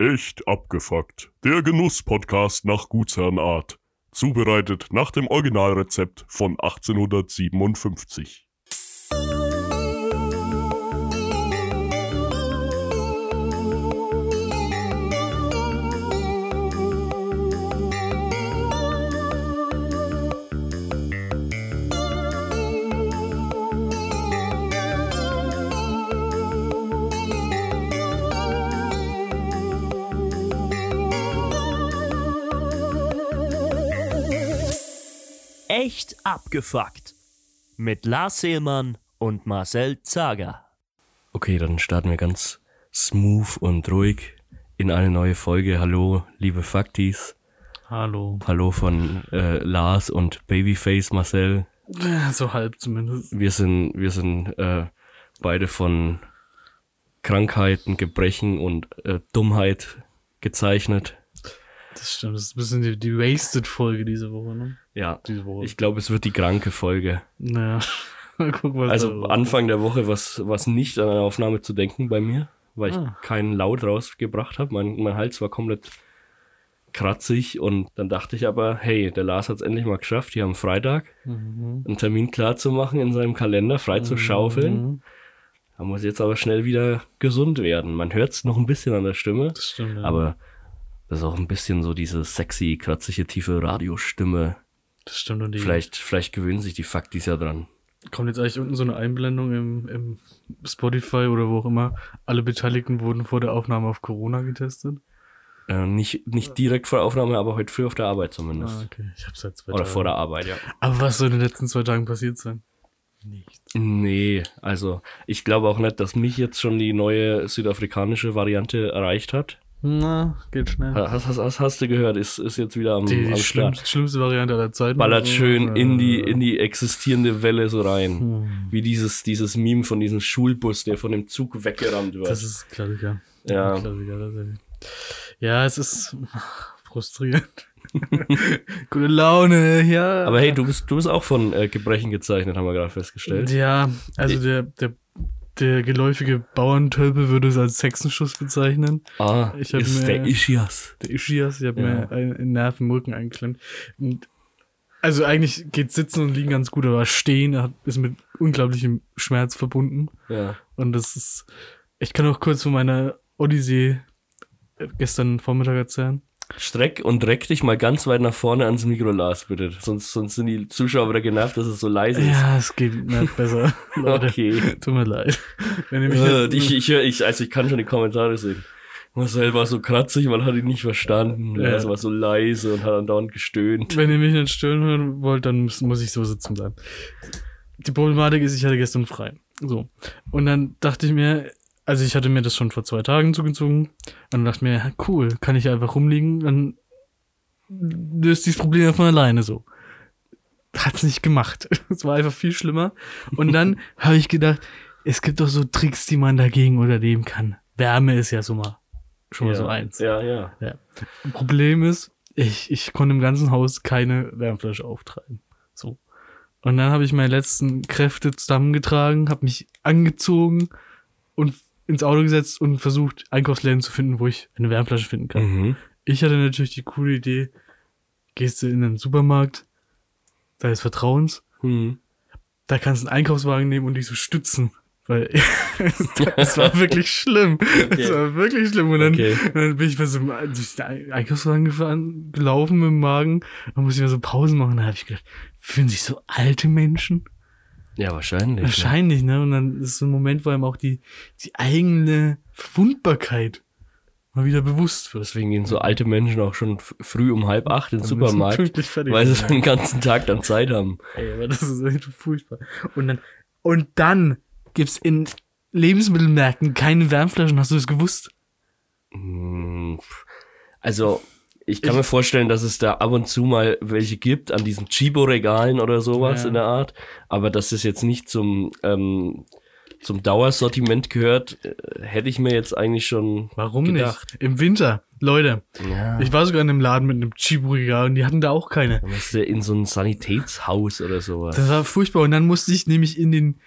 Echt abgefuckt. Der Genuss-Podcast nach Gutsherrenart. Zubereitet nach dem Originalrezept von 1857. abgefuckt. Mit Lars Seelmann und Marcel Zager. Okay, dann starten wir ganz smooth und ruhig in eine neue Folge. Hallo, liebe Faktis. Hallo. Hallo von äh, Lars und Babyface Marcel. Ja, so halb zumindest. Wir sind, wir sind äh, beide von Krankheiten, Gebrechen und äh, Dummheit gezeichnet. Das stimmt. Das ist ein bisschen die, die Wasted-Folge diese Woche, ne? Ja, Diese Woche. ich glaube, es wird die kranke Folge. naja. Mal gucken, was Also Anfang der Woche was was nicht an eine Aufnahme zu denken bei mir, weil ich Ah. keinen Laut rausgebracht habe. Mein, mein Hals war komplett kratzig und dann dachte ich aber, hey, der Lars hat es endlich mal geschafft, hier am Freitag Mhm. einen Termin klar zu machen in seinem Kalender, frei zu schaufeln. Mhm. Da muss jetzt aber schnell wieder gesund werden. Man hört es noch ein bisschen an der Stimme, Das stimmt, ja. aber das ist auch ein bisschen so diese sexy, kratzige, tiefe Radiostimme. das stimmt. Und die Vielleicht, vielleicht gewöhnen sich die Faktis ja dran. kommt jetzt eigentlich unten so eine Einblendung im, im Spotify oder wo auch immer. Alle Beteiligten wurden vor der Aufnahme auf Corona getestet. Äh, nicht, nicht direkt vor der Aufnahme, aber heute früh auf der Arbeit zumindest. Ah, okay. Ich hab's seit zwei Oder Tagen. vor der Arbeit, ja. Aber was soll in den letzten zwei Tagen passiert sein? Nichts. Nee, also ich glaube auch nicht, dass mich jetzt schon die neue südafrikanische Variante erreicht hat. Na, geht schnell. Hast, hast, hast, hast du gehört, ist, ist jetzt wieder am, Die, am die schlimmste, schlimmste Variante aller Zeiten. Ballert schön in die, Äh, in die existierende Welle so rein. Hm. Wie dieses, dieses Meme von diesem Schulbus, der von dem Zug weggerammt wird. Das ist Klassiker. Ja. Klassiker, tatsächlich. Ja, es ist frustrierend. Gute Laune, ja. aber hey, du bist, du bist auch von äh, Gebrechen gezeichnet, haben wir gerade festgestellt. Ja, also der, der, der geläufige Bauerntölpel würde es als Hexenschuss bezeichnen. Ah, Ich ist mir- der Ischias. Der Ischias, ich habe Ja. mir einen, Nerv im Rücken eingeklemmt. Und also eigentlich geht Sitzen und Liegen ganz gut, aber Stehen ist mit unglaublichem Schmerz verbunden. Ja. Und das ist, ich kann auch kurz von meiner Odyssee äh, gestern Vormittag erzählen. Streck und reck dich mal ganz weit nach vorne ans Mikro, Lars, bitte. Sonst, sonst sind die Zuschauer wieder genervt, dass es so leise ist. Ja, es geht nicht besser. Leute, Okay. tut mir leid. Äh, ich, ich, hör, ich, also ich kann schon die Kommentare sehen. Marcel war so kratzig, man hat ihn nicht verstanden. Ja. Er war so leise und hat andauernd gestöhnt. wenn ihr mich nicht stören hören wollt, dann muss, muss ich so sitzen bleiben. Die Problematik ist, ich hatte gestern frei. So. Und dann dachte ich mir, also ich hatte mir das schon vor zwei Tagen zugezogen. Und dann dachte mir, cool, kann ich einfach rumliegen, dann löst dieses Problem von alleine so. Hat's nicht gemacht. Es war einfach viel schlimmer. Und dann habe ich gedacht, es gibt doch so Tricks, die man dagegen unternehmen kann. Wärme ist ja so mal schon mal ja. so eins. Ja, ja. Ja. Problem ist, ich, ich konnte im ganzen Haus keine Wärmflasche auftreiben. So. Und dann habe ich meine letzten Kräfte zusammengetragen, habe mich angezogen und ins Auto gesetzt und versucht, Einkaufsläden zu finden, wo ich eine Wärmflasche finden kann. Mhm. Ich hatte natürlich die coole Idee, gehst du in einen Supermarkt, deines Vertrauens, Mhm. da kannst du einen Einkaufswagen nehmen und dich so stützen. Weil es war wirklich schlimm. Es war wirklich schlimm. Und dann, Okay. und dann bin ich bei so einem durch den Einkaufswagen gefahren, gelaufen mit dem Magen. Dann musste ich mal so Pausen machen. Da habe ich gedacht, fühlen sich so alte Menschen? Ja, wahrscheinlich. Wahrscheinlich, ne? Und dann ist so ein Moment, wo einem auch die, die eigene Verwundbarkeit mal wieder bewusst wird. Deswegen gehen so alte Menschen auch schon früh um halb acht in den Supermarkt, weil sie den ganzen Tag dann Zeit haben. Ey, aber das ist echt furchtbar. Und dann, und dann gibt's in Lebensmittelmärkten keine Wärmflaschen. Hast du das gewusst? Hm, Also, ich kann mir vorstellen, dass es da ab und zu mal welche gibt an diesen Chibo-Regalen oder sowas Ja. in der Art. Aber dass es jetzt nicht zum, ähm, zum Dauersortiment gehört, äh, hätte ich mir jetzt eigentlich schon Warum gedacht. nicht? Im Winter. Leute, Ja. ich war sogar in einem Laden mit einem Chibo-Regal und die hatten da auch keine. Dann musst du in so ein Sanitätshaus oder sowas. Das war furchtbar. Und dann musste ich nämlich in den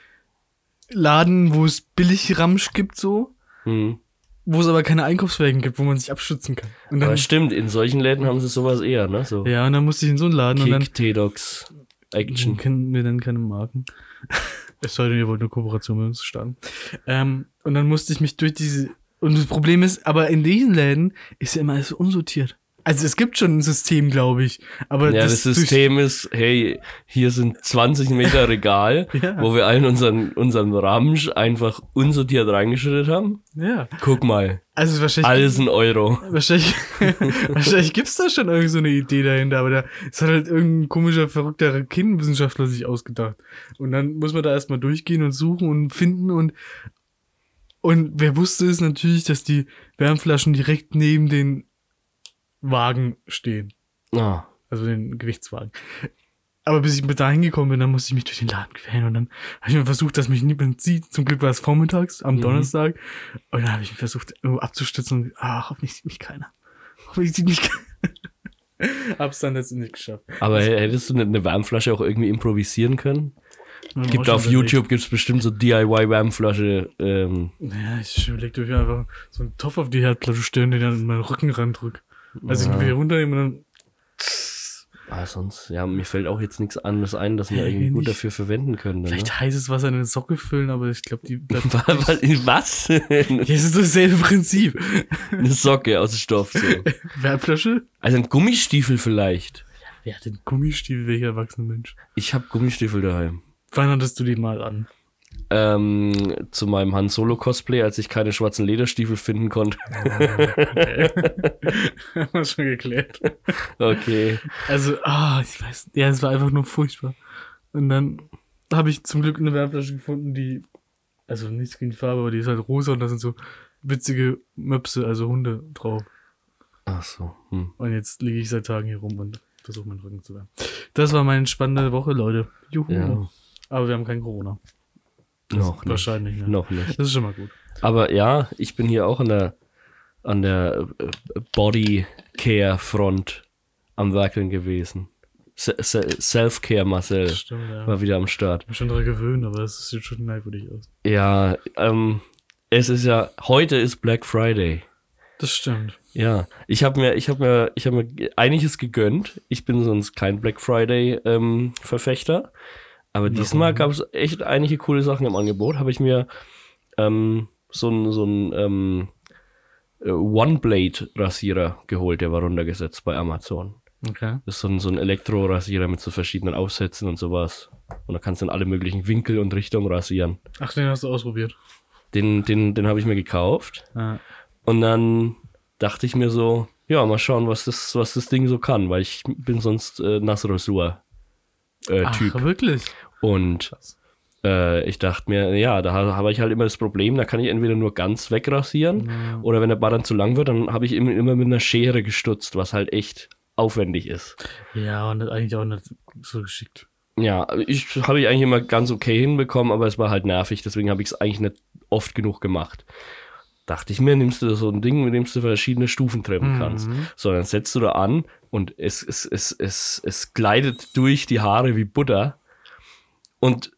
Laden, wo es billig Ramsch gibt, so, Hm. Wo es aber keine Einkaufswagen gibt, wo man sich abschützen kann. Und dann, Aber stimmt, in solchen Läden haben sie sowas eher, ne? So ja, und dann musste ich in so einen Laden und dann Kick, T-Docs, Action. kennen wir dann keine Marken. es sei denn, ihr wollt eine Kooperation mit uns starten. Ähm, und dann musste ich mich durch diese. Und das Problem ist, aber in diesen Läden ist ja immer alles so unsortiert. Also es gibt schon ein System, glaube ich. Aber Ja, das, System ist, hey, hier sind 20 Meter Regal, Ja. wo wir allen unseren, unseren Ramsch einfach unsortiert reingeschüttet haben. Ja. Guck mal, Also wahrscheinlich. alles ein Euro. Wahrscheinlich, wahrscheinlich gibt's da schon irgendwie so eine Idee dahinter, aber da es hat halt irgendein komischer, verrückter Raketenwissenschaftler sich ausgedacht. Und dann muss man da erstmal durchgehen und suchen und finden und und wer wusste es natürlich, dass die Wärmflaschen direkt neben den Wagen stehen. Ah, Also den Gewichtswagen. Aber bis ich mit da hingekommen bin, dann musste ich mich durch den Laden quälen und dann habe ich mir versucht, dass mich niemand sieht. Zum Glück war es vormittags, am Donnerstag. Und dann habe ich mich versucht, irgendwo abzustützen und ach, hoffentlich sieht mich keiner. Hoffentlich sieht mich keiner. Hab's dann letztendlich nicht geschafft. aber hättest du eine- eine Wärmflasche auch irgendwie improvisieren können? Gibt auf. YouTube gibt's bestimmt so DIY-Wärmflasche. Ähm, Ja, ich überlegte, ob ich einfach so einen Topf auf die Herdplatte stellen, den dann in meinen Rücken randrück. Also ich wieder runternehme und dann ah, sonst, ja, mir fällt auch jetzt nichts anderes ein, das wir Hey, irgendwie gut dafür verwenden können. Ne? vielleicht heißes Wasser in eine Socke füllen, aber ich glaube, die bleibt. Was? Ja, es ist dasselbe Prinzip. Eine Socke aus Stoff. So. Wärmflasche? Also ein Gummistiefel vielleicht. Wer hat den Gummistiefel, welcher erwachsene Mensch? Ich habe Gummistiefel daheim. Wann hattest du die mal an? Ähm, zu meinem Han Solo Cosplay, als ich keine schwarzen Lederstiefel finden konnte. Okay. Haben wir schon geklärt. Okay. Also, ah, ich weiß, ja, es war einfach nur furchtbar. Und dann habe ich zum Glück eine Wärmflasche gefunden, die, also nichts gegen die Farbe, aber die ist halt rosa und da sind so witzige Möpse, also Hunde drauf. Ach so. Hm. Und jetzt liege ich seit Tagen hier rum und versuche meinen Rücken zu wärmen. Das war meine spannende Woche, Leute. Juhu. Ja. Aber wir haben kein Corona. Noch nicht. Wahrscheinlich, ne? Noch nicht. Das ist schon mal gut. Aber ja, ich bin hier auch an der an der äh, Body Care Front am Werkeln gewesen. Se Se Self-Care Marcel Stimmt, ja. war wieder am Start. Ich bin schon daran gewöhnt, aber es sieht schon merkwürdig aus. Ja, ähm, es ist ja heute ist Black Friday. Das stimmt. Ja, ich habe mir, ich habe mir, ich habe mir einiges gegönnt. Ich bin sonst kein Black Friday ähm, Verfechter, aber diesmal gab es echt einige coole Sachen im Angebot. Habe ich mir ähm, so ein so ein ähm, äh, One Blade Rasierer geholt, der war runtergesetzt bei Amazon. Okay. Das ist so ein, so ein Elektrorasierer mit so verschiedenen Aufsätzen und sowas. Und da kannst du in alle möglichen Winkel und Richtungen rasieren. Ach, den hast du ausprobiert. Den, den, den habe ich mir gekauft. Ja. Und dann dachte ich mir so, ja, mal schauen, was das, was das Ding so kann, weil ich bin sonst äh, Nassrosur äh, Typ. Ach, wirklich? Und äh, ich dachte mir, ja, da ha- habe ich halt immer das Problem, da kann ich entweder nur ganz wegrasieren Ja. oder wenn der Bart dann zu lang wird, dann habe ich immer, immer mit einer Schere gestutzt, was halt echt aufwendig ist. Ja, und das eigentlich auch nicht so geschickt. Ja, ich habe ich eigentlich immer ganz okay hinbekommen, aber es war halt nervig, deswegen habe ich es eigentlich nicht oft genug gemacht. Dachte ich mir, nimmst du so ein Ding, mit dem du verschiedene Stufen treffen kannst. So, dann setzt du da an und es, es, es, es, es gleitet durch die Haare wie Butter. Und,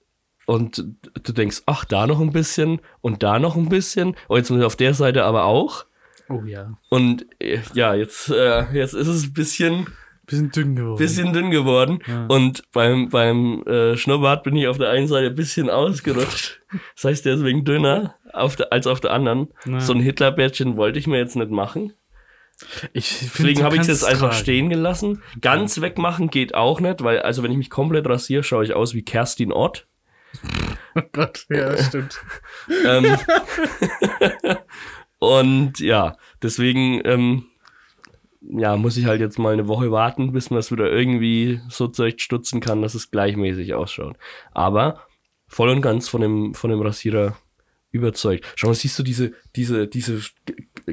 und du denkst, ach, da noch ein bisschen und da noch ein bisschen. Und jetzt muss ich auf der Seite aber auch. Oh ja. Und äh, ja, jetzt, äh, jetzt ist es ein bisschen Bisschen dünn geworden. bisschen dünn geworden. Ja. Und beim, beim äh, Schnurrbart bin ich auf der einen Seite ein bisschen ausgerutscht. Das heißt, deswegen dünner auf der, als auf der anderen. Ja. So ein Hitlerbärtchen wollte ich mir jetzt nicht machen. Ich Deswegen habe ich es jetzt einfach tragen. stehen gelassen. Ganz wegmachen geht auch nicht, weil, also wenn ich mich komplett rasiere, schaue ich aus wie Kerstin Ott. Oh Gott, ja, das stimmt. Ähm, und ja, deswegen ähm, ja, muss ich halt jetzt mal eine Woche warten, bis man es wieder irgendwie so zurechtstutzen kann, dass es gleichmäßig ausschaut. Aber voll und ganz von dem, von dem Rasierer überzeugt. Schau mal, siehst du diese, diese, diese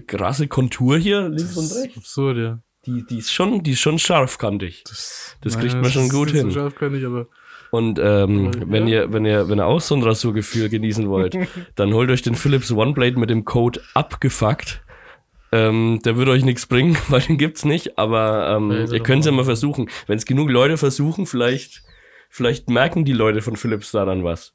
krasse Kontur hier links und rechts? Absurd, ja. Die, die ist schon, die ist schon scharfkantig. Das, Das kriegt man schon gut hin. So scharf kann ich, aber Und ähm, Aber, wenn ja. ihr, wenn ihr, wenn ihr auch so ein Rasurgefühl genießen wollt, dann holt euch den Philips OneBlade mit dem Code abgefuckt. Ähm, der wird euch nichts bringen, weil den gibt's nicht, aber ähm, er ihr könnt es ja mal. versuchen. Wenn es genug Leute versuchen, vielleicht, Vielleicht merken die Leute von Philips daran was.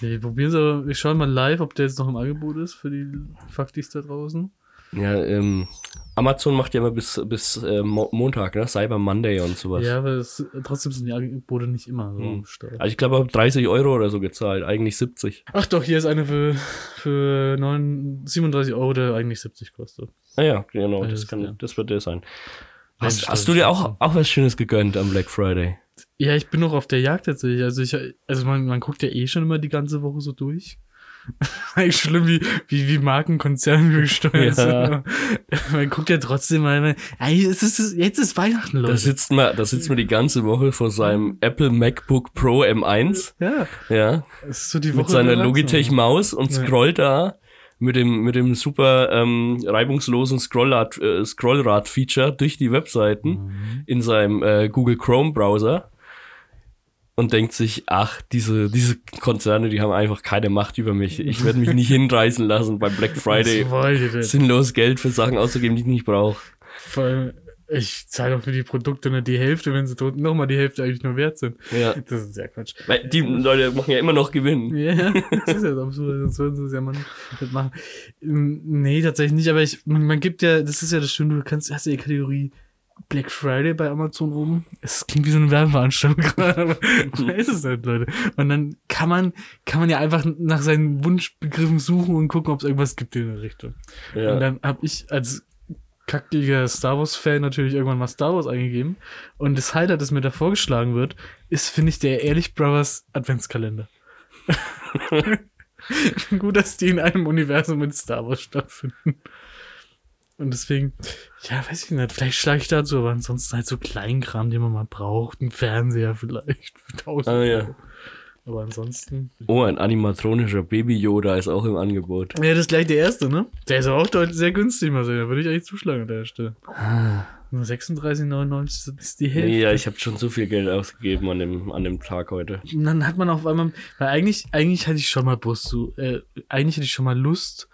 Wir probieren so, wir schauen mal live, ob der jetzt noch im Angebot ist für die Faktis da draußen. Ja, ähm, Amazon macht ja immer bis, bis äh, Mo Montag, ne? Cyber Monday und sowas. Ja, aber es, trotzdem sind die Angebote nicht immer so Hm. stark. Also ich glaube, ich habe 30 Euro oder so gezahlt, eigentlich 70. Ach doch, hier ist eine für, für 9, 37 Euro, der eigentlich 70 kostet. Ah ja, genau, das, das- kann, ja. das wird der sein. Hast, hast du dir auch, auch was Schönes gegönnt am Black Friday? Ja, ich bin noch auf der Jagd tatsächlich. Also ich, also man, man guckt ja eh schon immer die ganze Woche so durch. Eigentlich schlimm, wie, wie, wie Markenkonzerne gesteuert Ja. sind. Man guckt ja trotzdem mal, ey, es ist, jetzt ist Weihnachten, Leute. Da sitzt man, da sitzt man die ganze Woche vor seinem Apple MacBook Pro M1, ja, ja, es ist so die Woche. mit seiner Erwachsenen. Logitech-Maus und scrollt da mit dem, mit dem super ähm, reibungslosen Scrollrad, äh, Scrollrad-Feature durch die Webseiten Mhm. in seinem äh, Google Chrome-Browser und denkt sich, ach, diese, diese Konzerne, die haben einfach keine Macht über mich. Ich werde mich nicht hinreißen lassen beim Black Friday sinnlos Geld für Sachen auszugeben, die ich nicht brauche. Vor allem, ich zahle doch für die Produkte nur die Hälfte, wenn sie dort nochmal die Hälfte eigentlich nur wert sind. Ja. Das ist ja Quatsch. Weil die Leute machen ja immer noch Gewinn. Ja, das ist ja absurd, sonst würden sie es ja mal nicht machen. Ähm, Nee, tatsächlich nicht, aber ich, man, man gibt ja, das ist ja das Schöne, du kannst, hast ja die Kategorie Black Friday bei Amazon oben. Es klingt wie so eine Werbeveranstaltung gerade, aber weiß es nicht, Leute. Und dann kann man, kann man ja einfach nach seinen Wunschbegriffen suchen und gucken, ob es irgendwas gibt in der Richtung. Ja. Und dann habe ich als kackiger Star Wars-Fan natürlich irgendwann mal Star Wars eingegeben. Und das Highlight, das mir da vorgeschlagen wird, ist, finde ich, der Ehrlich Brothers Adventskalender. Gut, dass die in einem Universum mit Star Wars stattfinden. Und deswegen, ja, weiß ich nicht, vielleicht schlage ich dazu, aber ansonsten halt so Kleinkram, den man mal braucht. Ein Fernseher vielleicht für 1000 Ah, ja. Euro. Aber ansonsten. Oh, ein animatronischer Baby Yoda ist auch im Angebot. Ja, das ist gleich der erste, ne? Der ist aber auch deutlich sehr günstig, mal sehen. Da würde ich eigentlich zuschlagen an der Stelle. Nur 36,99 ist die Hälfte. Nee, ja, ich habe schon so viel Geld ausgegeben an dem, an dem Tag heute. Und dann hat man auf einmal, weil eigentlich, eigentlich hatte ich schon mal Bus, so, äh, eigentlich hatte ich schon mal Lust,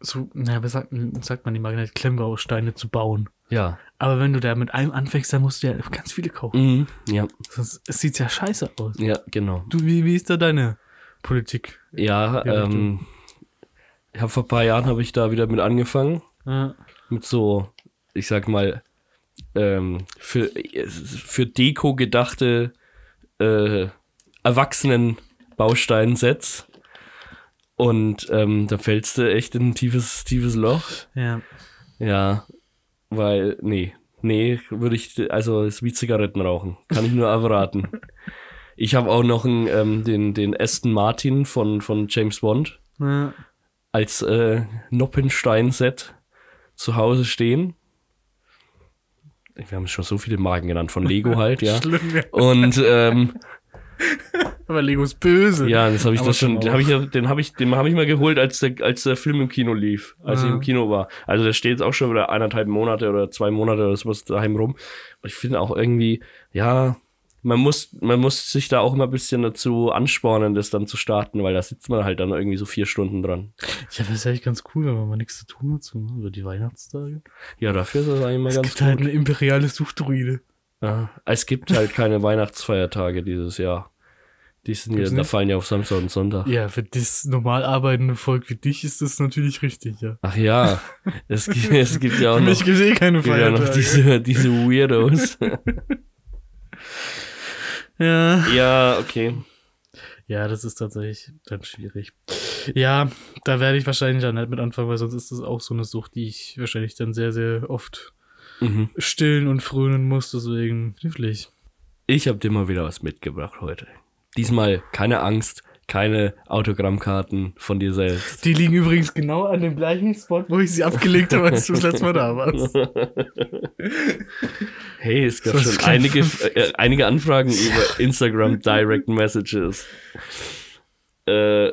so, naja, was sagt, sagt man die Magnet, Klemmbausteine zu bauen. Ja. Aber wenn du da mit einem anfängst, dann musst du ja ganz viele kaufen. Mhm. Ja, Sonst es sieht ja scheiße aus. ja, genau. Du, wie, wie ist da deine Politik? Ja, ähm, ich habe vor ein paar Jahren habe ich da wieder mit angefangen. Ja, Mit so, ich sag mal, ähm, für, für Deko gedachte äh, erwachsenen Bausteinsets. Und ähm, da fällst du echt in ein tiefes, tiefes Loch. ja. Ja, weil, nee, nee, würde ich, also ist wie Zigaretten rauchen. Kann ich nur abraten. Ich habe auch noch einen, ähm, den, den Aston Martin von, von James Bond ja. als äh, Noppenstein-Set zu Hause stehen. Wir haben schon so viele Marken genannt, von Lego halt, ja. Schlimm, ja. Und ähm, Aber Lego ist böse. ja, das habe ich Aber das schon, den habe ich, ja- den habe ich, den habe ich mal geholt, als der, als der Film im Kino lief, als ich Ah. im Kino war. Also der steht jetzt auch schon wieder eineinhalb Monate oder zwei Monate oder sowas daheim rum. Und ich finde auch irgendwie, ja, man muss, man muss sich da auch immer ein bisschen dazu anspornen, das dann zu starten, weil da sitzt man halt dann irgendwie so vier Stunden dran. Ja, das ist eigentlich ganz cool, wenn man mal nichts zu tun hat, so, ne? über die Weihnachtstage. Ja, dafür ist das eigentlich mal Es ganz gibt halt gut. eine imperiale Suchtruide. Ja, es gibt halt keine Weihnachtsfeiertage dieses Jahr. Die sind ja, da fallen ja auf Samstag und Sonntag. Ja, für das normal arbeitende Volk wie dich ist das natürlich richtig, ja. Ach ja, es gibt, es gibt ja auch noch, gibt es eh keine gibt ja noch Feiertage. diese, diese Weirdos. ja. ja, okay. ja, das ist tatsächlich dann schwierig. Ja, da werde ich wahrscheinlich dann nicht mit anfangen, weil sonst ist das auch so eine Sucht, die ich wahrscheinlich dann sehr, sehr oft Mhm. stillen und frönen muss, deswegen knifflig. Ich habe dir mal wieder was mitgebracht heute. Diesmal keine Angst, keine Autogrammkarten von dir selbst. Die liegen übrigens genau an dem gleichen Spot, wo ich sie abgelegt habe, als du das letzte Mal da warst. Hey, es gab schon einige, kein- äh, einige Anfragen über Instagram Direct Messages. Äh,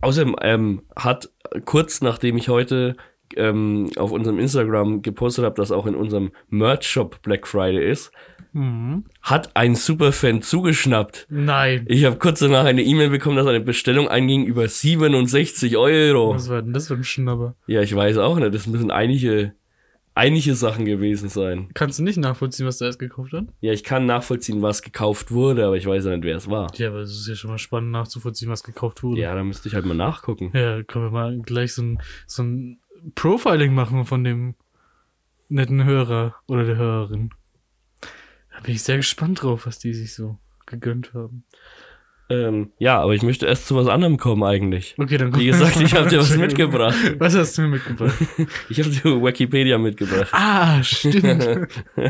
außerdem ähm, hat kurz nachdem ich heute ähm, auf unserem Instagram gepostet habe, dass auch in unserem Merch-Shop Black Friday ist, Mhm. hat ein Superfan zugeschnappt. Nein. Ich habe kurz danach eine E-Mail bekommen, dass eine Bestellung einging über 67 Euro. Was war denn das für ein Schnapper? Ja, ich weiß auch nicht. Das müssen einige, einige Sachen gewesen sein. Kannst du nicht nachvollziehen, was der erst gekauft hat? Ja, ich kann nachvollziehen, was gekauft wurde, aber ich weiß ja nicht, wer es war. Ja, aber es ist ja schon mal spannend nachzuvollziehen, was gekauft wurde. Ja, da müsste ich halt mal nachgucken. Ja, können wir mal gleich so ein, so ein Profiling machen von dem netten Hörer oder der Hörerin. Da bin ich sehr gespannt drauf, was die sich so gegönnt haben. Ähm, ja, aber ich möchte erst zu was anderem kommen eigentlich. Okay, dann Wie gesagt, ich habe dir was mitgebracht. Was hast du mir mitgebracht? Ich habe dir Wikipedia mitgebracht. ah, stimmt.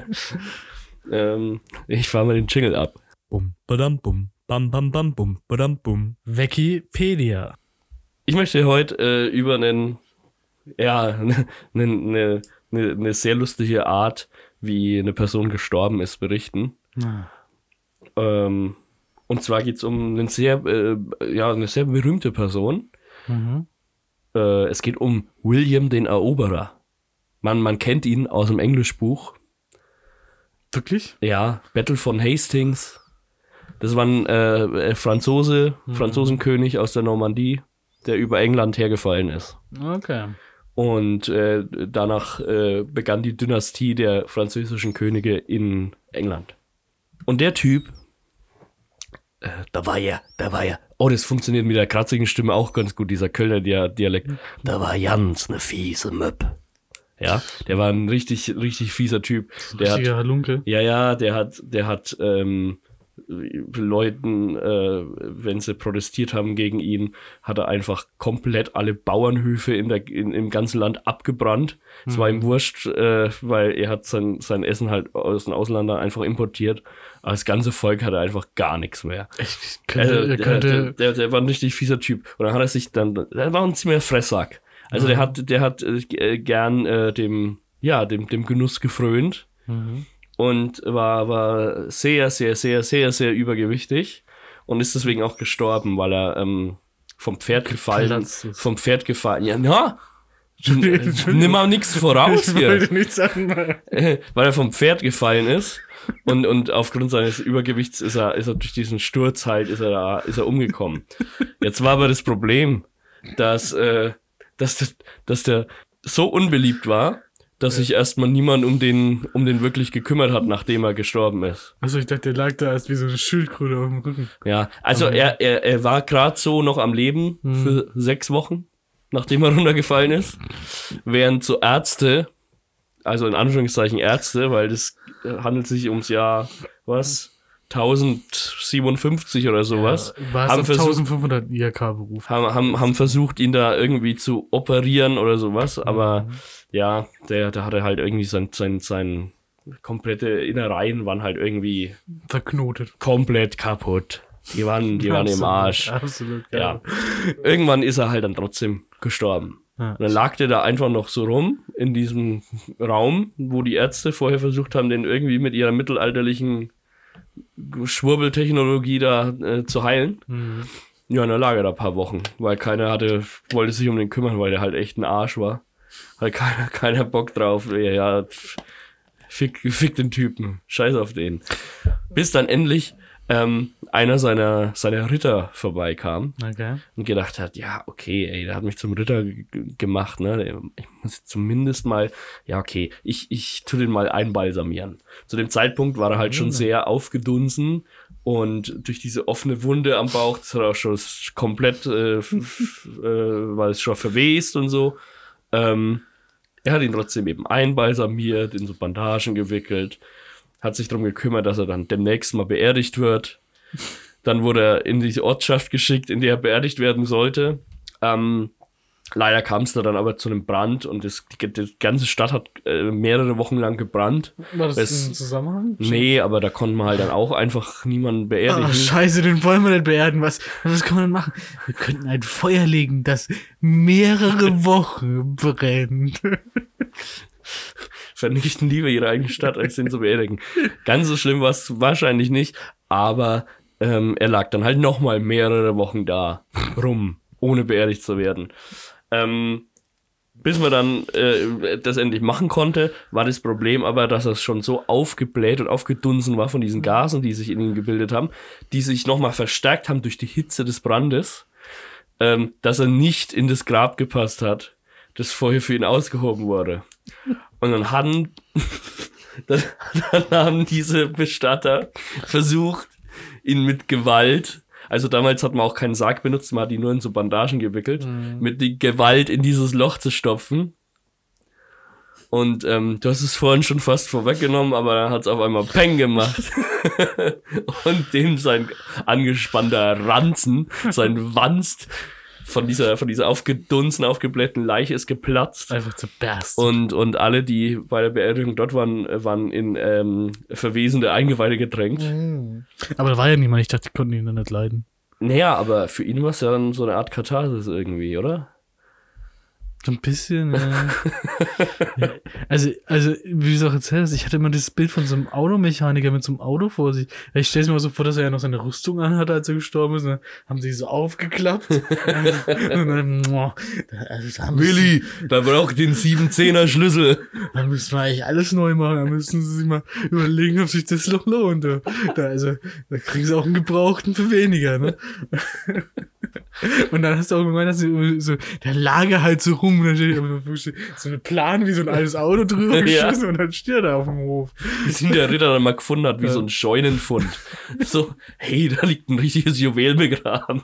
Ähm, ich fahre mal den Jingle ab. Bum, badam, bum, bam, bam, bam, bum, badam, bum. Wikipedia. Ich möchte heute äh, über einen, ja, eine ne, ne, ne sehr lustige Art, wie eine Person gestorben ist, berichten. Ähm, und zwar geht es um einen sehr, äh, ja, eine sehr berühmte Person. Mhm. Äh, es geht um William den Eroberer. Man, man kennt ihn aus dem Englischbuch. Wirklich? Ja, Battle von Hastings. Das war ein äh, Franzose, Franzosenkönig aus der Normandie, der über England hergefallen ist. Okay. Und äh, danach äh, begann die Dynastie der französischen Könige in England. Und der Typ, äh, da war ja, da war ja, oh, das funktioniert mit der kratzigen Stimme auch ganz gut, dieser Kölner Dia Dialekt. Da war ganz ne fiese Möpp. Ja, der war ein richtig, richtig fieser Typ. Der hat, Richtiger Halunke. ja, ja, der hat, der hat ähm, Leuten, äh, wenn sie protestiert haben gegen ihn, hat er einfach komplett alle Bauernhöfe in der, in, im ganzen Land abgebrannt. Es war ihm wurscht, äh, weil er hat sein, sein Essen halt aus den Ausländern einfach importiert. Aber das ganze Volk hatte einfach gar nichts mehr. Ich könnte, Also, der, könnte, der, der, der war ein richtig fieser Typ. Und dann hat er sich dann, der war ein ziemlicher Fresssack. Also der hat, der hat äh, gern äh, dem, ja, dem, dem Genuss gefrönt Mhm. Und war, war sehr, sehr, sehr, sehr, sehr übergewichtig und ist deswegen auch gestorben, weil er ähm, vom Pferd gefallen, ist. vom Pferd gefallen, ja, na, nimm mal nichts voraus hier äh, weil er vom Pferd gefallen ist und, und aufgrund seines Übergewichts ist er, ist er durch diesen Sturz halt, ist er da, ist er umgekommen. Jetzt war aber das Problem, dass, äh, dass, der- dass der so unbeliebt war, dass sich erstmal niemand um den, um den wirklich gekümmert hat, nachdem er gestorben ist. Also ich dachte, der lag da als wie so eine Schildkröte auf dem Rücken. Ja, also er, er, er war gerade so noch am Leben für sechs Wochen, nachdem er runtergefallen ist. Während so Ärzte, also in Anführungszeichen Ärzte, weil das handelt sich ums Jahr, was? 1057 oder sowas. War es haben, auf versucht, 1500 IHK-Beruf. haben, haben, haben versucht, ihn da irgendwie zu operieren oder sowas, aber ja, der, der hatte halt irgendwie sein, sein, sein komplette Innereien waren halt irgendwie Verknotet. komplett kaputt. Die waren, die waren im Absolut, Arsch. Absolut, Ja. Irgendwann ist er halt dann trotzdem gestorben. Ja. Und dann lag der da einfach noch so rum in diesem Raum, wo die Ärzte vorher versucht haben, den irgendwie mit ihrer mittelalterlichen Schwurbeltechnologie da äh, zu heilen. Mhm. Ja, und dann lag er da ein paar Wochen, weil keiner hatte, wollte sich um den kümmern, weil der halt echt ein Arsch war. Hat keiner, keiner Bock drauf. Ja, ja, fick, fick den Typen. Scheiß auf den. Bis dann endlich ähm, einer seiner, seiner Ritter vorbeikam Okay. und gedacht hat, ja, okay, ey, der hat mich zum Ritter gemacht, ne? Ich muss zumindest mal, ja, okay, ich, ich tu den mal einbalsamieren. Zu dem Zeitpunkt war er halt schon sehr aufgedunsen und durch diese offene Wunde am Bauch, das hat auch schon komplett, äh, äh, war es schon verwest und so. Ähm, er hat ihn trotzdem eben einbalsamiert, in so Bandagen gewickelt, hat sich darum gekümmert, dass er dann demnächst mal beerdigt wird. Dann wurde er in diese Ortschaft geschickt, in der er beerdigt werden sollte. Ähm, leider kam es da dann aber zu einem Brand und das, die, die ganze Stadt hat äh, mehrere Wochen lang gebrannt. War das Es- ein Zusammenhang? Nee, aber da konnte man halt dann auch einfach niemanden beerdigen. Ah, scheiße, den wollen wir nicht beerdigen. Was, was kann man machen? Wir könnten ein Feuer legen, das mehrere Wochen brennt. vernichten lieber ihre eigene Stadt, als den zu beerdigen. Ganz so schlimm war es wahrscheinlich nicht, aber ähm, er lag dann halt noch mal mehrere Wochen da rum, ohne beerdigt zu werden. Ähm, bis man dann äh, das endlich machen konnte, war das Problem aber, dass er schon so aufgebläht und aufgedunsen war von diesen Gasen, die sich in ihm gebildet haben, die sich nochmal verstärkt haben durch die Hitze des Brandes, ähm, dass er nicht in das Grab gepasst hat, das vorher für ihn ausgehoben wurde. Und dann haben, dann, dann haben diese Bestatter versucht, ihn mit Gewalt, also damals hat man auch keinen Sarg benutzt, man hat ihn nur in so Bandagen gewickelt, mit die Gewalt in dieses Loch zu stopfen. Und ähm, du hast es vorhin schon fast vorweggenommen, aber dann hat es auf einmal Peng gemacht. und dem sein angespannter Ranzen, sein Wanst von dieser, von dieser aufgedunsen, aufgeblähten Leiche ist geplatzt. Einfach zu berst. Und, und alle, die bei der Beerdigung dort waren, äh, waren in ähm, verwesende Eingeweide gedrängt. Aber da war ja niemand, ich dachte, die konnten ihn dann nicht leiden. Naja, aber für ihn war es ja dann so eine Art Katharsis irgendwie, oder? So ein bisschen, ja. ja. Also, also, wie du es auch erzählt hast, ich hatte immer das Bild von so einem Automechaniker mit so einem Auto vor sich. Ich stelle mir mal so vor, dass er ja noch seine Rüstung anhat, als er gestorben ist. Und dann haben sie so aufgeklappt. und dann, boah, da Willi, da braucht den 7-10er Schlüssel. Da müssen wir eigentlich alles neu machen. Da müssen sie sich mal überlegen, ob sich das noch lohnt. Da, da, also, da kriegen sie auch einen Gebrauchten für weniger, ne? Und dann hast du auch gemeint, dass sie so, der lager halt so rum und dann steht so eine Plan wie so ein altes Auto drüber Ja. geschissen und dann steht er auf dem Hof. Bis ihn der Ritter dann mal gefunden hat, wie Ja. so ein Scheunenfund. So, hey, da liegt ein richtiges Juwel begraben.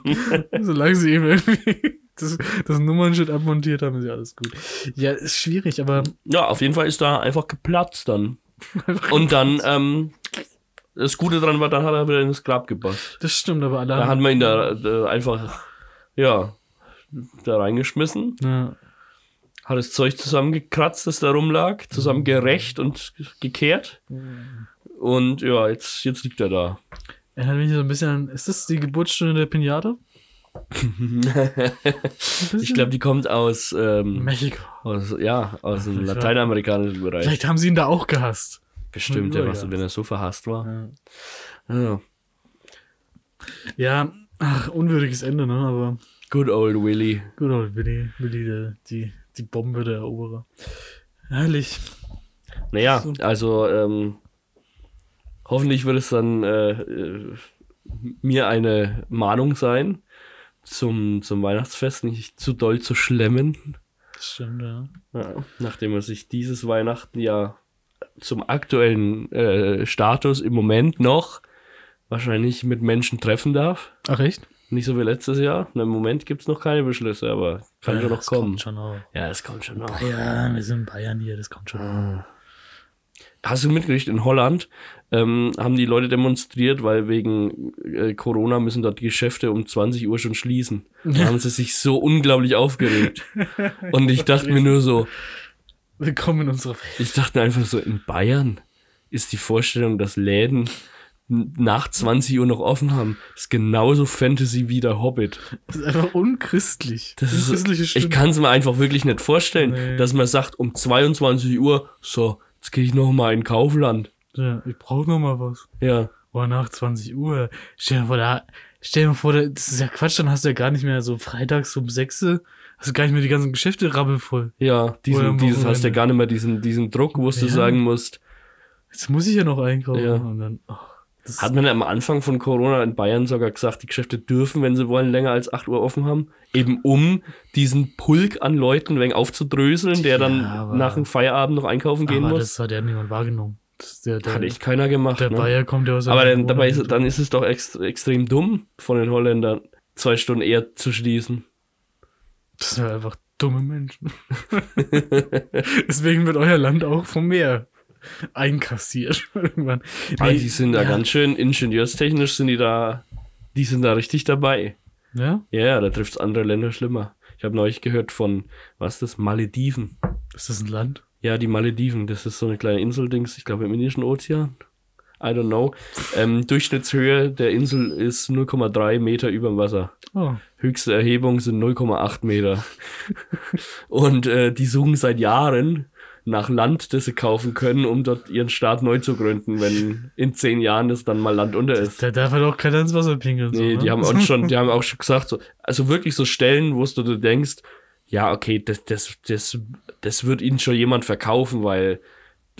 Solange sie eben irgendwie das, das Nummernschild abmontiert haben, ist ja alles gut. Ja, ist schwierig, aber Ja, auf jeden Fall ist da einfach geplatzt dann. Und dann, ähm, das Gute dran war, dann hat er wieder ins Grab gepasst. das stimmt, aber alle Da hat man ihn da, da einfach, ja, da reingeschmissen, ja, hat das Zeug zusammengekratzt, das da rumlag, zusammengerecht und gekehrt. Und ja, jetzt, jetzt liegt er da. erinnert mich so ein bisschen an, ist das die Geburtsstunde der Pinata? Ich glaube, die kommt aus, ähm, Mexiko. aus, ja, aus dem lateinamerikanischen Bereich. Vielleicht haben sie ihn da auch gehasst. Bestimmt, ja, was, wenn er so verhasst war. Ja. Ja. Ja, ach, unwürdiges Ende, ne? Aber Good old Willy. gut, old Willi, Willi der, die, die Bombe der Eroberer. Herrlich. Naja, So. also ähm, hoffentlich wird es dann äh, äh, mir eine Mahnung sein, zum, zum Weihnachtsfest nicht zu doll zu schlemmen. Das stimmt, ja. Ja, nachdem er sich dieses Weihnachten ja zum aktuellen äh, Status im Moment noch wahrscheinlich mit Menschen treffen darf. Ach, echt? Nicht so wie letztes Jahr. Na, Im Moment gibt es noch keine Beschlüsse, aber kann schon noch kommen. Kommt schon auch. Ja, es kommt schon noch. Ja, wir sind in Bayern hier, das kommt schon. Hast du mitgekriegt, in Holland ähm, haben die Leute demonstriert, weil wegen äh, Corona müssen dort die Geschäfte um 20 Uhr schon schließen. Da haben sie sich so unglaublich aufgeregt. Und ich dachte mir nur so, Willkommen in unserer Welt. ich dachte mir einfach so, in Bayern ist die Vorstellung, dass Läden nach 20 Uhr noch offen haben, ist genauso Fantasy wie der Hobbit. Das ist einfach unchristlich. Das ist, Unchristliche ich Stunde. kann es mir einfach wirklich nicht vorstellen, Nee. dass man sagt, um 22 Uhr, so, jetzt gehe ich noch mal in Kaufland. Ja, ich brauche noch mal was. Ja. Boah, nach 20 Uhr. Stell dir vor, da, stell dir vor, da- das ist ja Quatsch, dann hast du ja gar nicht mehr so freitags um 6 Uhr, hast du gar nicht mehr die ganzen Geschäfte rabbelvoll. Ja, diesen, dieses hast ja gar nicht mehr diesen, diesen Druck, wo du Ja. sagen musst. Jetzt muss ich ja noch einkaufen. Ja. Und dann, oh, das Hat man ja am Anfang von Corona in Bayern sogar gesagt, die Geschäfte dürfen, wenn sie wollen, länger als 8 Uhr offen haben. Eben um diesen Pulk an Leuten wenig aufzudröseln, der dann Ja, nach dem Feierabend noch einkaufen gehen muss. das hat ja niemand wahrgenommen. Der, der, Hat echt keiner gemacht. der ne? Bayer kommt ja aus Aber dann, dabei ist, dann ist es doch ext, extrem dumm von den Holländern, zwei Stunden eher zu schließen. Das sind einfach dumme Menschen. Deswegen wird euer Land auch vom Meer einkassiert. Irgendwann. Nee, die sind da ja. ganz schön ingenieurstechnisch, sind die da, die sind da richtig dabei. Ja? Ja, ja, da trifft es andere Länder schlimmer. Ich habe neulich gehört von, was ist das, Malediven. Ist das ein Land? Ja, die Malediven, das ist so eine kleine Inseldings, ich glaube im Indischen Ozean. I don't know. Ähm, Durchschnittshöhe der Insel ist 0,3 Meter über dem Wasser. Oh. Höchste Erhebung sind 0,8 Meter. Und äh, die suchen seit Jahren nach Land, das sie kaufen können, um dort ihren Staat neu zu gründen, wenn in zehn Jahren das dann mal Land unter ist. Da darf halt auch keiner ins Wasser pinkeln. Nee, so, die ne? haben auch schon, die haben auch schon gesagt, so, also wirklich so Stellen, wo du denkst, ja, okay, das, das, das, das wird ihnen schon jemand verkaufen, weil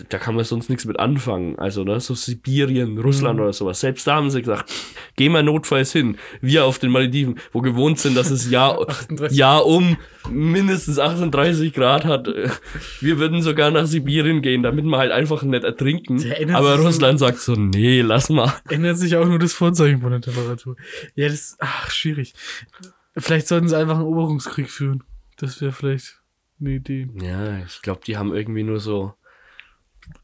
da kann man sonst nichts mit anfangen. Also, ne, so Sibirien, Russland Mhm. oder sowas. Selbst da haben sie gesagt, geh mal notfalls hin. Wir auf den Malediven, wo gewohnt sind, dass es Jahr, 38. Jahr um mindestens 38 Grad hat. Wir würden sogar nach Sibirien gehen, damit wir halt einfach nicht ertrinken. Aber Russland sagt so, nee, lass mal. Ändert sich auch nur das Vorzeichen von der Temperatur. Ja, das ist, ach, schwierig. Vielleicht sollten sie einfach einen Eroberungskrieg führen. Das wäre vielleicht eine Idee. Ja, ich glaube, die haben irgendwie nur so.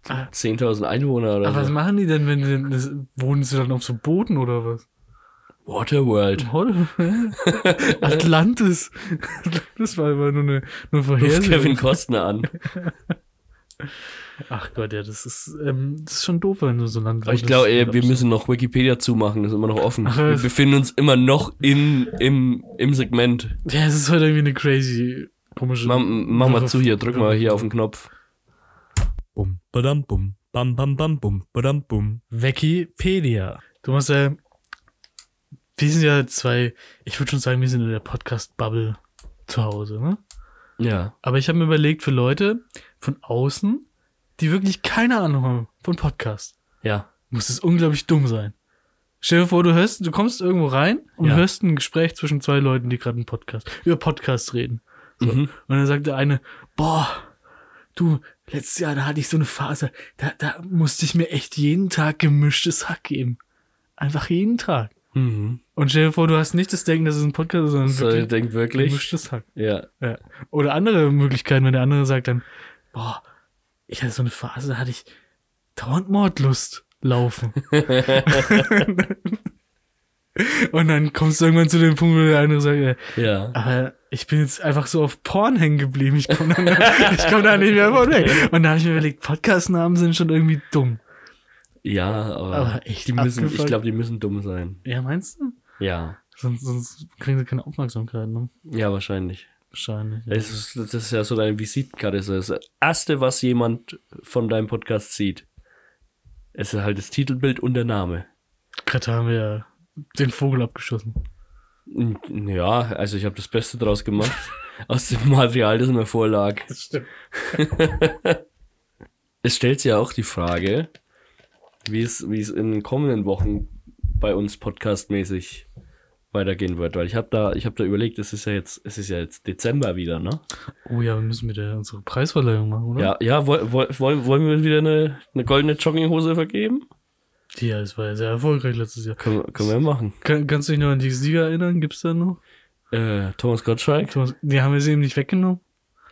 10.000 Einwohner oder Aber was so. machen die denn, wenn sie, das, wohnen sie dann auf so Booten oder was? Waterworld. Atlantis. Das war immer nur eine, nur Vorhersage. Kevin Costner an. Ach Gott, ja, das ist, ähm, das ist schon doof, wenn du so Land Aber ich glaube, wir müssen noch Wikipedia zumachen, das ist immer noch offen. Ach, wir befinden uns immer noch in, im, im Segment. Ja, es ist heute irgendwie eine crazy, komische. Mach, mach mal zu hier, drück mal hier auf den Knopf. Bum, badam, bum, bam, bam, bam, bum, badam, bum. Wikipedia. Du musst ja, wir sind ja zwei, ich würde schon sagen, wir sind in der Podcast-Bubble zu Hause, ne? Ja. Aber ich habe mir überlegt, für Leute von außen, die wirklich keine Ahnung haben von Podcast, Ja. muss es unglaublich dumm sein. Stell dir vor, du hörst, du kommst irgendwo rein und Ja. hörst ein Gespräch zwischen zwei Leuten, die gerade einen Podcast, über Podcast reden. So. Mhm. Und dann sagt der eine, boah, du, letztes Jahr, da hatte ich so eine Phase, da, da musste ich mir echt jeden Tag gemischtes Hack geben. Einfach jeden Tag. Mhm. Und stell dir vor, du hast nicht das Denken, dass es ein Podcast ist, sondern So, wirklich denkt wirklich? gemischtes Hack. Ja. Ja. Oder andere Möglichkeiten, wenn der andere sagt dann, boah, ich hatte so eine Phase, da hatte ich dauernd Mordlust laufen. Und dann kommst du irgendwann zu dem Punkt, wo der andere sagt, äh, Ja. aber ich bin jetzt einfach so auf Porn hängen geblieben. Ich komme da, ich komm da nicht mehr von weg. Und da habe ich mir überlegt, Podcast-Namen sind schon irgendwie dumm. Ja, aber, Aber echt die müssen, ich glaube, die müssen dumm sein. Ja, meinst du? Ja. Sonst, sonst kriegen sie keine Aufmerksamkeit, ne? Ja, wahrscheinlich. Wahrscheinlich. Ja. Das ist, das ist ja so deine Visitenkarte. Das erste, was jemand von deinem Podcast sieht, ist halt das Titelbild und der Name. Gerade haben wir ja den Vogel abgeschossen. Ja, also ich habe das Beste draus gemacht. aus dem Material, das mir vorlag. Das stimmt. Es stellt sich ja auch die Frage, wie es, wie es in den kommenden Wochen bei uns podcastmäßig weitergehen wird, weil ich habe da, ich habe da überlegt, es ist ja jetzt, es ist ja jetzt Dezember wieder, ne? Oh ja, wir müssen wieder unsere Preisverleihung machen, oder? Ja, ja, woll, woll, wollen, wollen wir wieder eine, eine goldene Jogginghose vergeben? Ja, es war ja sehr erfolgreich letztes Jahr. Können, wir- können wir machen. Kann, kannst du dich noch an die Sieger erinnern? Gibt's da noch? Äh, Thomas Gottschalk? Thomas, die haben wir sie eben nicht weggenommen.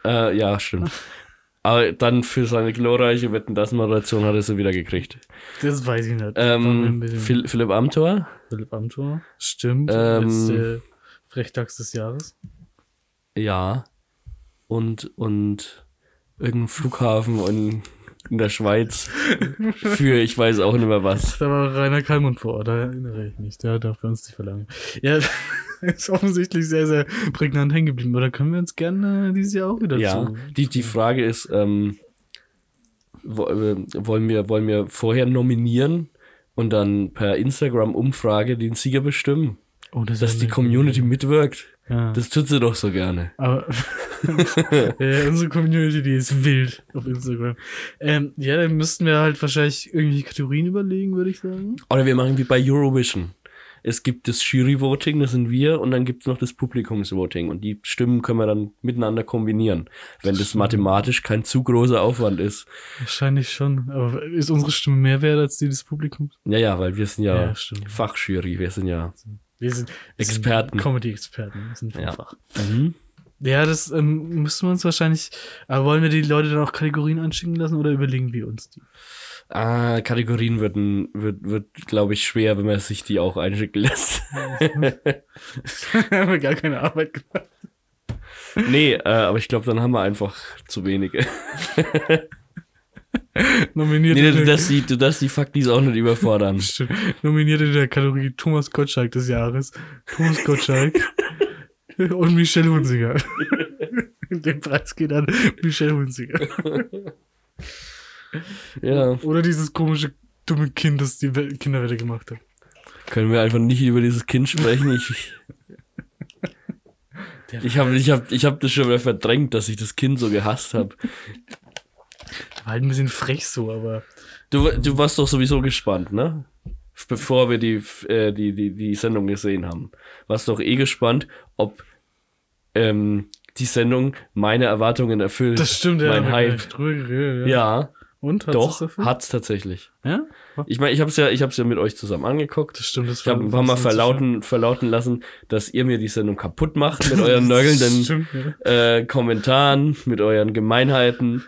Äh, ja, stimmt. Aber dann für seine glorreiche Wetten das Moderation hat er sie wieder gekriegt. Das weiß ich nicht. Ähm, Phil, Philipp Amthor? Philipp Amthor. Stimmt. Ähm, letzte Frechtags des Jahres. Ja. Und, und irgendein Flughafen in, in der Schweiz für ich weiß auch nicht mehr was. Da war Rainer Kallmund vor Ort, da erinnere ich mich. Der darf bei uns nicht verlangen. Ja, ist offensichtlich sehr, sehr prägnant hängen geblieben. Oder können wir uns gerne dieses Jahr auch wieder Ja, zu. die, die Frage ist, ähm, äh, wollen, wir, wollen wir vorher nominieren und dann per Instagram-Umfrage den Sieger bestimmen, Oh, das dass die Community mitwirkt? Ja. Das tut sie doch so gerne. Aber ja, unsere Community, die ist wild auf Instagram. Ähm, ja, dann müssten wir halt wahrscheinlich irgendwie Kategorien überlegen, würde ich sagen. Oder wir machen wie bei Eurovision. Es gibt das Jury-Voting, das sind wir, und dann gibt es noch das Publikums-Voting. Und die Stimmen können wir dann miteinander kombinieren, wenn das mathematisch kein zu großer Aufwand ist. Wahrscheinlich schon. Aber ist unsere Stimme mehr wert als die des Publikums? Ja, ja, weil wir sind ja, Ja. Fachjury, wir sind ja. Wir sind Experten. Comedy-Experten. Sind Ja. einfach. Mhm. Ja, das ähm, müssen wir uns wahrscheinlich. Aber wollen wir die Leute dann auch Kategorien anschicken lassen oder überlegen wir uns die? Ah, Kategorien wird, wird, wird glaube ich, schwer, wenn man sich die auch einschicken lässt. haben wir gar keine Arbeit gemacht. nee, äh, aber ich glaube, dann haben wir einfach zu wenige. Nominiert nee, in du der- darfst die, du darfst die Faktis auch nicht überfordern. Stimmt. Nominiert in der Kategorie Thomas Gottschalk des Jahres. Thomas Gottschalk und Michelle Hunziger. Den Preis geht an Michelle Hunziger. Ja, Oder dieses komische dumme Kind, das die We- Kinderwette gemacht hat. können wir einfach nicht über dieses Kind sprechen. Ich, ich habe ich hab, ich hab das schon wieder verdrängt, dass ich das Kind so gehasst habe. War halt ein bisschen frech so, aber. Du, du warst doch sowieso gespannt, ne? Bevor wir die, äh, die, die, die Sendung gesehen haben. Warst doch eh gespannt, ob ähm, die Sendung meine Erwartungen erfüllt. Das stimmt, ja. Mein wir haben Hype. drüber geredet, Ja, Und? Hat's doch, erfüllt? hat's tatsächlich. Ja? Ich meine, ich hab's ja, ich hab's ja mit euch zusammen angeguckt. Das stimmt, das Ich habe ein paar Mal verlauten, verlauten lassen, dass ihr mir die Sendung kaputt macht mit euren nörgelnden Stimmt, ja. äh, Kommentaren, mit euren Gemeinheiten.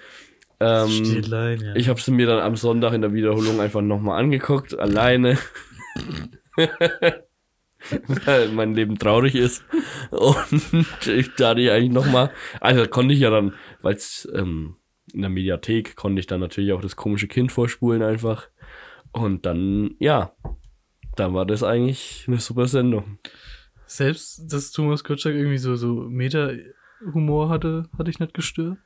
Ähm, Stilein, ja. ich habe sie mir dann am Sonntag in der Wiederholung einfach nochmal angeguckt, alleine. Weil mein Leben traurig ist. Und ich dachte ich eigentlich nochmal, also konnte ich ja dann, weil es ähm, in der Mediathek konnte ich dann natürlich auch das komische Kind vorspulen einfach. Und dann, ja, dann war das eigentlich eine super Sendung. Selbst, dass Thomas Gottschalk irgendwie so, so Meta-Humor hatte, hatte ich nicht gestört.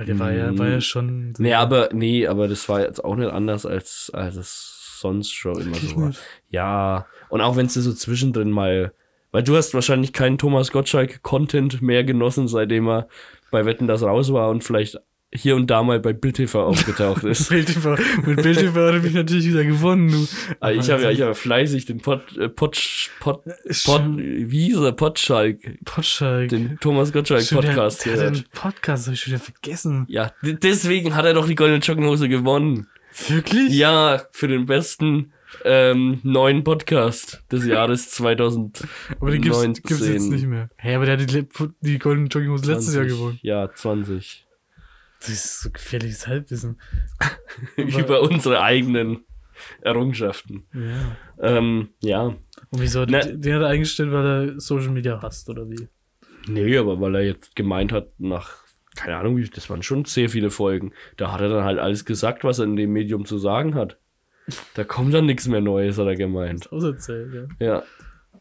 Weil der war ja, war ja schon. Nee, aber, nee, aber das war jetzt auch nicht anders, als, als es sonst schon immer so war. Ja, und auch wenn es so zwischendrin mal, weil du hast wahrscheinlich keinen Thomas Gottschalk-Content mehr genossen, seitdem er bei Wetten das raus war und vielleicht hier und da mal bei Bild TV aufgetaucht ist. Bild TV, mit Bild TV hat er mich natürlich wieder gewonnen, du. Also ich habe ja, ich habe fleißig den Pot, äh, Pot, Pot, Pot, wie hieß er, Potschalk, Potschalk. den Thomas Gottschalk der- Podcast der, gehört. einen Podcast, hab ich schon wieder vergessen. Ja, deswegen hat er doch die goldene Jogginghose gewonnen. Wirklich? Ja, für den besten ähm, neuen Podcast des Jahres 2000. Aber den gibt's, 19. gibt's jetzt nicht mehr. Hä, aber der hat die, die Golden Jogginghose letztes Jahr gewonnen. Ja, 20. Das ist so gefährliches Halbwissen. Über unsere eigenen Errungenschaften. Ja. Ähm, ja. Und wieso? Na- Den, den hat er eingestellt, weil er Social Media hasst, oder wie? Nee, aber weil er jetzt gemeint hat, nach, keine Ahnung, wie, das waren schon sehr viele Folgen. Da hat er dann halt alles gesagt, was er in dem Medium zu sagen hat. Da kommt dann nichts mehr Neues, hat er gemeint. Auserzählt, ja. Ja.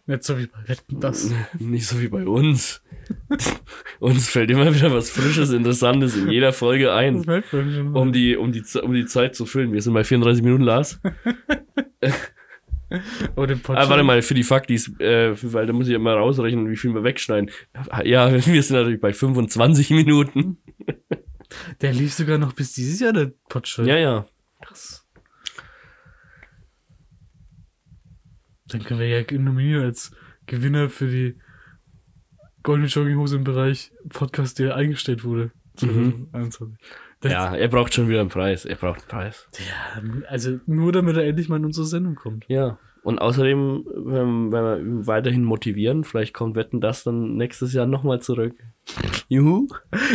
Nicht so wie bei Wetten, das. Nicht so wie bei uns. uns fällt immer wieder was Frisches, Interessantes in jeder Folge ein. Um die, um die, um die Zeit zu füllen. Wir sind bei 34 Minuten, Lars. oh, den. Ah, warte mal, für die Faktis, äh, weil da muss ich immer rausrechnen, wie viel wir wegschneiden. Ja, wir sind natürlich bei 25 Minuten. Der lief sogar noch bis dieses Jahr, der Potschalk. Ja, ja. Dann können wir ja nominieren als Gewinner für die Goldene Jogginghose im Bereich Podcast, der eingestellt wurde. 2021. Das, Ja, er braucht schon wieder einen Preis. Er braucht einen Preis. ja, also nur damit er endlich mal in unsere Sendung kommt. Ja. Und außerdem, wenn, wenn wir ihn weiterhin motivieren, vielleicht kommt Wetten das dann nächstes Jahr nochmal zurück. Juhu.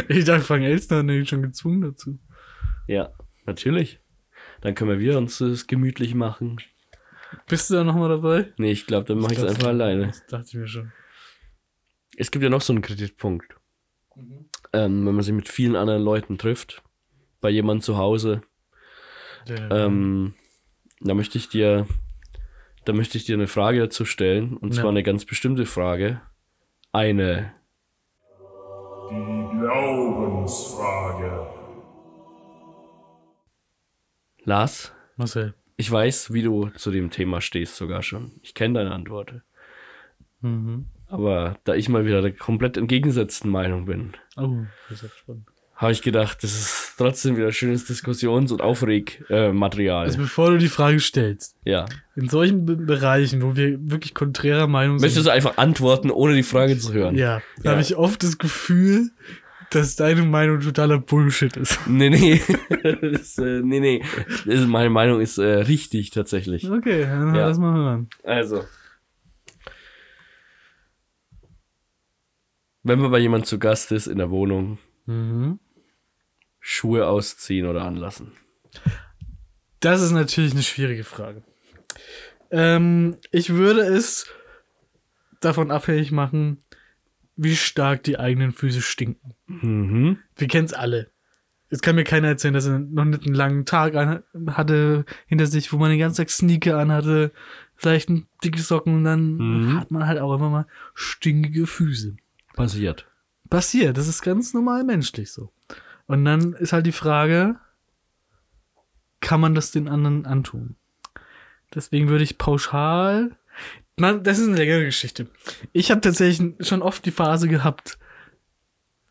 Ich dachte, Frank Elstner hat ihn schon gezwungen dazu. Ja, natürlich. Dann können wir wieder uns das gemütlich machen. Bist du da nochmal dabei? Nee, ich glaube, dann mache ich es einfach alleine. Das dachte ich mir schon. Es gibt ja noch so einen Kritikpunkt. Mhm. Ähm, wenn man sich mit vielen anderen Leuten trifft, bei jemandem zu Hause, ähm, da möchte ich dir, da möchte ich dir eine Frage dazu stellen, und Ja. zwar eine ganz bestimmte Frage. Eine. Die Glaubensfrage. Lars, Marcel. Ich weiß, wie du zu dem Thema stehst sogar schon. Ich kenne deine Antwort. Mhm. Aber da ich mal wieder der komplett entgegengesetzten Meinung bin, Oh, habe ich gedacht, das ist trotzdem wieder schönes Diskussions- und Aufregmaterial. Also bevor du die Frage stellst, ja. in solchen Be Bereichen, wo wir wirklich konträrer Meinung sind, Möchtest du einfach antworten, ohne die Frage zu hören? ja, da Ja. habe ich oft das Gefühl, dass deine Meinung totaler Bullshit ist. Nee, nee. das, äh, nee, nee. Ist, meine Meinung ist äh, richtig tatsächlich. Okay, dann Ja. lass mal hören. Also. Wenn man bei jemand zu Gast ist in der Wohnung, Mhm. Schuhe ausziehen oder anlassen. Das ist natürlich eine schwierige Frage. Ähm, ich würde es davon abhängig machen, wie stark die eigenen Füße stinken. Mhm. Wir kennen es alle. Es kann mir keiner erzählen, dass er noch nicht einen langen Tag an, hatte hinter sich, wo man den ganzen Tag Sneaker anhatte, vielleicht ein dicke Socken und dann Mhm. hat man halt auch immer mal stinkige Füße. Passiert. Passiert, das ist ganz normal menschlich so. Und dann ist halt die Frage, kann man das den anderen antun? Deswegen würde ich pauschal. Man, das ist eine längere Geschichte. Ich habe tatsächlich schon oft die Phase gehabt,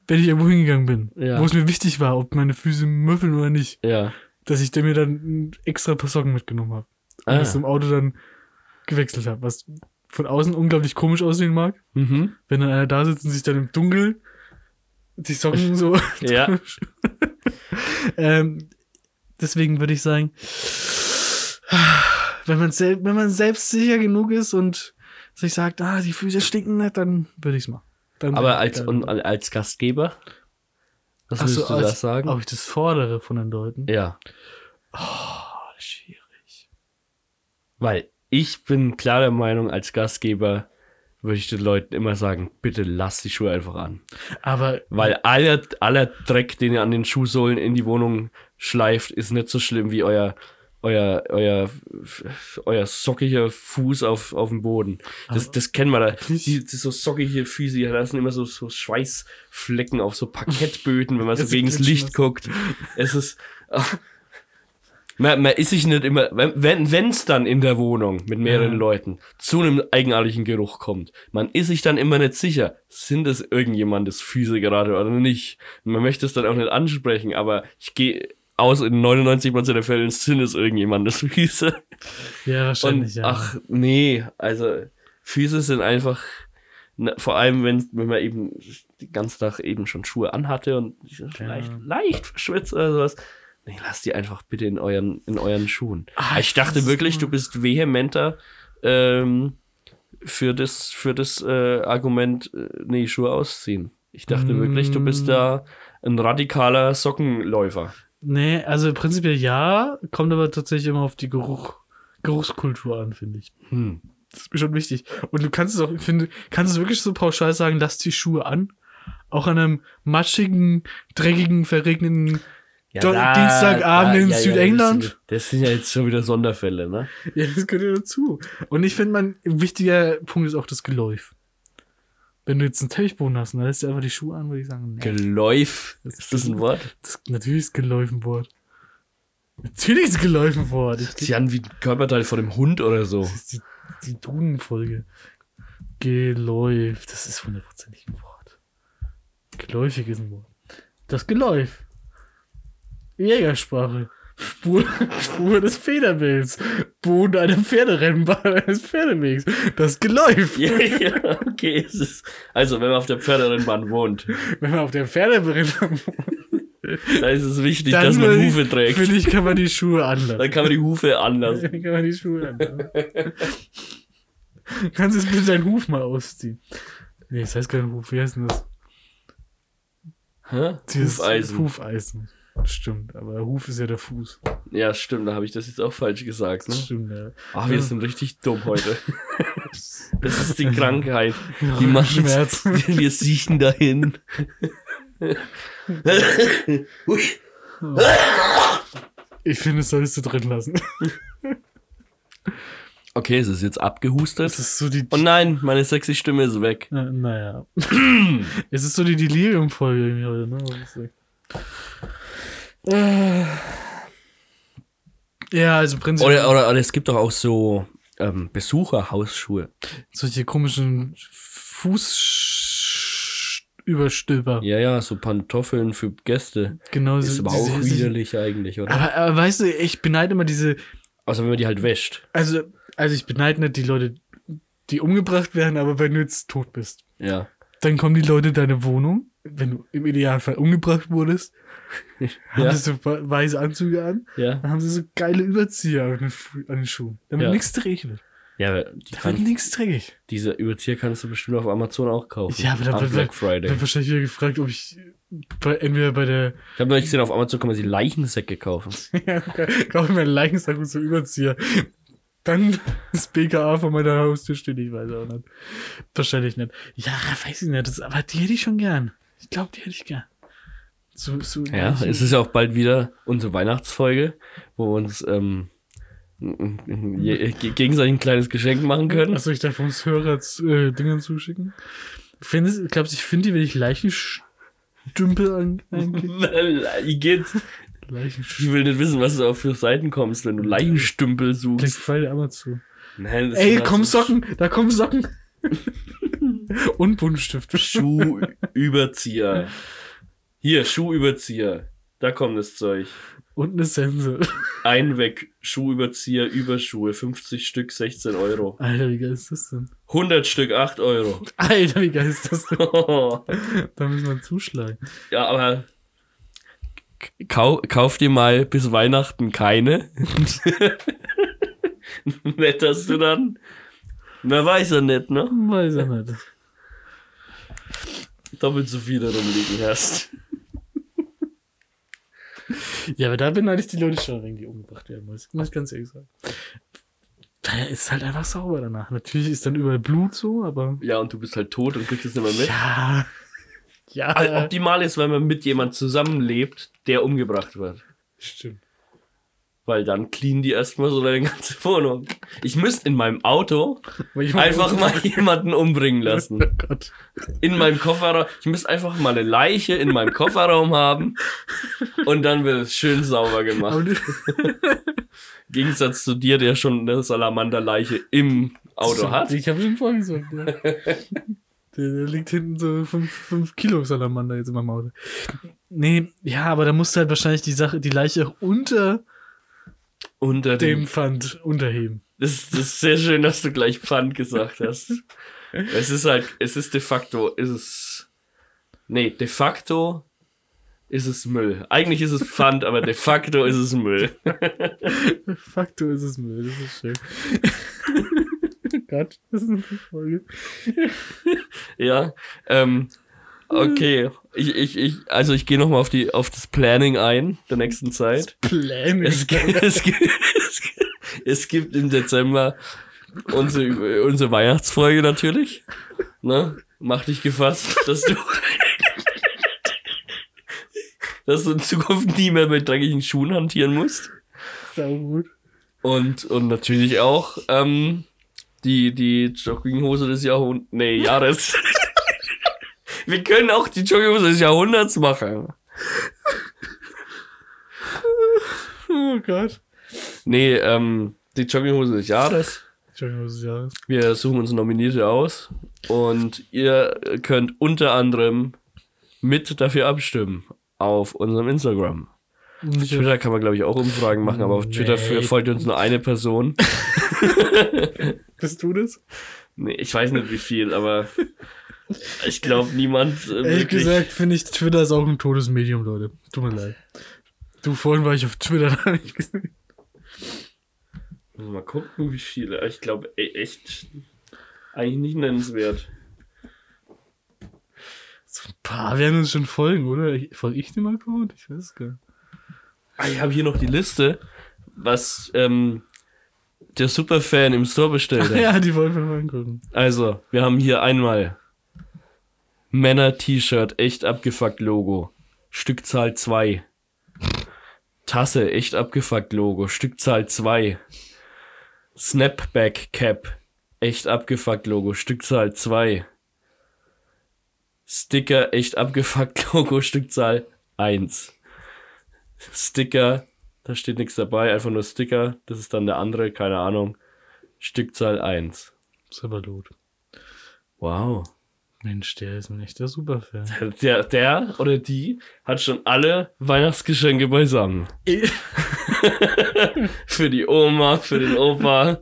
wenn ich irgendwo hingegangen bin, Ja. wo es mir wichtig war, ob meine Füße müffeln oder nicht, Ja. dass ich mir dann ein extra paar Socken mitgenommen habe. Und Ah. das im Auto dann gewechselt habe. Was von außen unglaublich komisch aussehen mag, Mhm. wenn dann einer da sitzt und sich dann im Dunkeln die Socken so. Ja. ähm, deswegen würde ich sagen, wenn man, wenn man selbstsicher genug ist und sich sagt, ah, die Füße stinken nicht, dann würde ich es machen. Dann Aber als, und als Gastgeber? Was Ach so, würdest du als- da sagen? Ob ich das fordere von den Leuten? Ja. Oh, schwierig. Weil ich bin klar der Meinung, als Gastgeber würde ich den Leuten immer sagen, bitte lass die Schuhe einfach an. Aber Weil aller, aller Dreck, den ihr an den Schuhsohlen in die Wohnung schleift, ist nicht so schlimm wie euer, euer, euer, euer sockiger Fuß auf, auf dem Boden. Das, das kennen wir da. Die, die so sockige Füße, die lassen immer so, so Schweißflecken auf so Parkettböden, wenn man so gegen das Licht was. guckt. Es ist. Man, man ist sich nicht immer, wenn wenn es dann in der Wohnung mit mehreren Ja. Leuten zu einem eigenartigen Geruch kommt, man ist sich dann immer nicht sicher, sind es irgendjemandes Füße gerade oder nicht. Man möchte es dann auch nicht ansprechen, aber ich gehe aus, in 99% der Fälle sind es irgendjemandes Füße. ja, Und wahrscheinlich, ja. ach nee, also Füße sind einfach, na, vor allem wenn, wenn man eben den ganzen Tag eben schon Schuhe anhatte und vielleicht leicht verschwitzt oder sowas. Nee, lasst die einfach bitte in euren, in euren Schuhen. Ah, ich dachte wirklich, du bist vehementer ähm, für das, für das äh, Argument, äh, nee, Schuhe ausziehen. Ich dachte wirklich, du Mm. bist da ein radikaler Sockenläufer. Nee, also prinzipiell ja, kommt aber tatsächlich immer auf die Geruch, Geruchskultur an, finde ich. Hm. Das ist mir schon wichtig. Und du kannst es auch, ich finde, kannst du wirklich so pauschal sagen, lass die Schuhe an? Auch an einem matschigen, dreckigen, verregneten Don- Dienstagabend in Südengland? Das sind, das sind ja jetzt schon wieder Sonderfälle, ne? Ja, das gehört ja dazu. Und ich finde, man, ein wichtiger Punkt ist auch das Geläuf. Wenn du jetzt einen Teppichboden hast, dann lässt du einfach die Schuhe an, würde ich sagen, nee. Geläuf. Ist das ein Wort? Das, natürlich ist Geläuf ein Wort. Natürlich ist Geläuf ein Wort. Ich, sich an wie ein Körperteil von einem Hund oder so. Das ist die, die Duden-Folge. Geläuf, das ist hundertprozentig ein Wort. Geläufig ist ein Wort. Das Geläuf. Jägersprache. Spur, Spur des Federbilds. Boden einer Pferderennbahn eines Pferdewegs. Das Geläuf. ja, ja, okay. Es ist, also, wenn man auf der Pferderennbahn wohnt, Wenn man auf der Pferderennbahn dann ist es wichtig, dann dass man ich- Hufe trägt. Finde ich, kann man die Schuhe anlassen. Dann kann man die Hufe anlassen. Dann kann man die Schuhe anlassen. Kannst du bitte deinen Huf mal ausziehen? Nee, das heißt kein Huf. Wie heißt denn das? Hä? Dieses Hufeisen. Hufeisen. Stimmt, aber Huf ist ja der Fuß. Ja, stimmt, da habe ich das jetzt auch falsch gesagt. Ne? Stimmt, ja. Ach, wir sind richtig dumm heute. Das ist die Krankheit. Die macht Schmerz. Wir siechen dahin. Ich finde, das solltest du drin lassen. Okay, es ist jetzt abgehustet. Das ist so die. Oh nein, meine sexy Stimme ist weg. Na, naja. es ist so die Delirium-Folge irgendwie heute, ne? Was ist das? Äh. Ja, also prinzipiell Oder, oder, oder es gibt doch auch so ähm, Besucherhausschuhe. solche komischen Fußüberstülper. Ja, ja, so Pantoffeln für Gäste. Genau, Ist so aber diese auch widerlich eigentlich, oder? Aber, aber weißt du, ich beneide immer diese, Außer wenn man die halt wäscht. also, also ich beneide nicht die Leute, die umgebracht werden, aber wenn du jetzt tot bist, Ja. dann kommen die Leute in deine Wohnung, wenn du im Idealfall umgebracht wurdest, haben Ja. sie so we- weiße Anzüge an, Ja. dann haben sie so geile Überzieher an den, an den Schuhen, damit Ja. nichts dreckig wird. Ja, aber die Da wird nichts dreckig. diese Überzieher kannst du bestimmt auf Amazon auch kaufen. Ja, aber da wird- Black Da Friday. wird wahrscheinlich wieder gefragt, ob ich bei, entweder bei der, Ich habe neulich gesehen, auf Amazon kann man sich Leichensäcke kaufen. ja, kaufe mir einen Leichensack und so Überzieher. Dann das BKA vor meiner Haustür steht, ich weiß auch nicht. Wahrscheinlich nicht. Ja, weiß ich nicht, das, aber die hätte ich schon gern. Ich glaube, die hätte ich gern. So, so Ja, es ist ja auch bald wieder unsere Weihnachtsfolge, wo wir uns ähm, gegenseitig ein kleines Geschenk machen können. Achso, ich darf uns Hörer äh, Dingern zuschicken. Findest, glaubst du, ich finde die, wenn ich Leichenstümpel an. Leichenstümpel. Ich will nicht wissen, was du auf für Seiten kommst, wenn du Leichenstümpel suchst. Friday Amazon. Nein, das Ey, ist- komm Socken, da kommen Socken. Und Buntstift. Schuhüberzieher. Hier, Schuhüberzieher. Da kommt das Zeug. Und eine Sense. Einweg, Schuhüberzieher, Überschuhe, 50 Stück, 16 Euro. Alter, wie geil ist das denn? 100 Stück, 8 Euro. Alter, wie geil ist das denn? Da müssen wir zuschlagen. ja, aber kau kauf dir mal bis Weihnachten keine. Nett, dass du dann, na weiß er nicht, ne? Weiß er nicht. Doppelt so viele rumliegen hast. Ja, aber da beneide ich die Leute schon, wenn die umgebracht werden muss. Muss ich ganz ehrlich sagen. Da ist halt einfach sauber danach. Natürlich ist dann überall Blut so, aber. Ja, und du bist halt tot und kriegst es nicht mehr mit. Ja. Ja. Also optimal ist, wenn man mit jemand zusammenlebt, der umgebracht wird. Stimmt. Weil dann clean die erstmal so deine ganze Wohnung. Ich müsste in meinem Auto einfach mal jemanden umbringen lassen. Oh Gott. In meinem Kofferraum. Ich müsste einfach mal eine Leiche in meinem Kofferraum haben. Und dann wird es schön sauber gemacht. Gegensatz zu dir, der schon eine Salamanderleiche im Auto hat. Ich habe schon vorgesorgt, ja. Der, der liegt hinten so 5 Kilo Salamander jetzt in meinem Auto. Nee, ja, aber da musst du halt wahrscheinlich die Sache, die Leiche auch unter Unter dem dem. Pfand unterheben. Das, das ist sehr schön, dass du gleich Pfand gesagt hast. Es ist halt, es ist de facto, ist es. Nee, de facto ist es Müll. Eigentlich ist es Pfand, aber de facto ist es Müll. De facto ist es Müll, das ist schön. Gott, das ist eine Folge. Ja. Ähm, okay. Ich, ich, ich, also ich gehe nochmal auf die, auf das Planning ein der nächsten Zeit. Planning. Es, gibt- es, es, gibt, es gibt im Dezember unsere, unsere Weihnachtsfolge natürlich. Ne? Mach dich gefasst, dass du, dass du in Zukunft nie mehr mit dreckigen Schuhen hantieren musst. Sau gut. Und, und natürlich auch ähm, die, die Jogginghose des Jahrhunderts. Nee, Jahres. Wir können auch die Jogginghose des Jahrhunderts machen. Oh Gott. Nee, ähm, die Jogginghose des Jahres. Entschuldigung, was ist ja. Wir suchen uns Nominierte aus und ihr könnt unter anderem mit dafür abstimmen auf unserem Instagram. Auf Twitter kann man, glaube ich, auch Umfragen machen, aber auf Twitter Nee. folgt uns nur eine Person. Bist du das? Nee, ich weiß nicht wie viel, aber ich glaube niemand. Äh, Ehrlich gesagt finde ich, Twitter ist auch ein totes Medium, Leute. Tut mir leid. Du, vorhin war ich auf Twitter, da habe ich gesehen. Mal gucken, wie viele. Ich glaube, echt eigentlich nicht nennenswert. So ein paar werden uns schon folgen, oder? Folge ich dem Account? Ich weiß gar nicht. Ah, ich habe hier noch die Liste, was ähm, der Superfan im Store bestellt hat. Ja, die wollen wir mal angucken. Also, wir haben hier einmal Männer-T-Shirt, echt abgefuckt Logo. Stückzahl 2. Tasse, echt abgefuckt Logo. Stückzahl 2. Snapback Cap, echt abgefuckt Logo. Stückzahl 2. Sticker, echt abgefuckt Logo. Stückzahl 1. Sticker, da steht nichts dabei, einfach nur Sticker. Das ist dann der andere, keine Ahnung. Stückzahl 1. Sabalot. Wow. Mensch, der ist ein echter Superfan. Der, der oder die hat schon alle Weihnachtsgeschenke beisammen. für die Oma, für den Opa,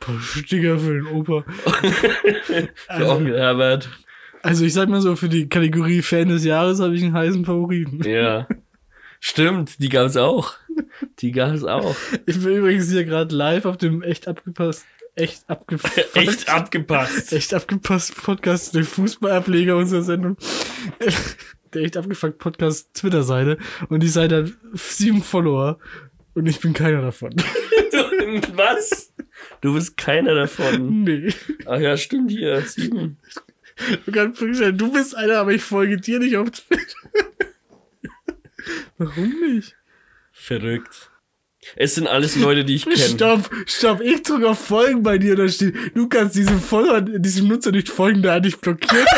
Paar Sticker für den Opa. für Onkel Herbert. Also ich sag mal so, für die Kategorie Fan des Jahres habe ich einen heißen Favoriten. Ja. Stimmt, die gab's auch. Die gab's auch. Ich bin übrigens hier gerade live auf dem echt abgepasst, echt abgepasst, Echt abgepasst. echt abgepasst Podcast, der Fußballableger unserer Sendung. Der echt abgefuckt Podcast Twitter-Seite. Und die Seite hat sieben Follower. Und ich bin keiner davon. Was? Du bist keiner davon. nee. Ach ja, stimmt hier. Sieben. Du kannst du bist einer, aber ich folge dir nicht auf Twitter. Warum nicht? Verrückt. Es sind alles Leute, die ich kenne. Stopp, stopp, ich drücke auf Folgen bei dir, da steht, du kannst diesem Follower, diesem Nutzer nicht folgen, der hat dich blockiert.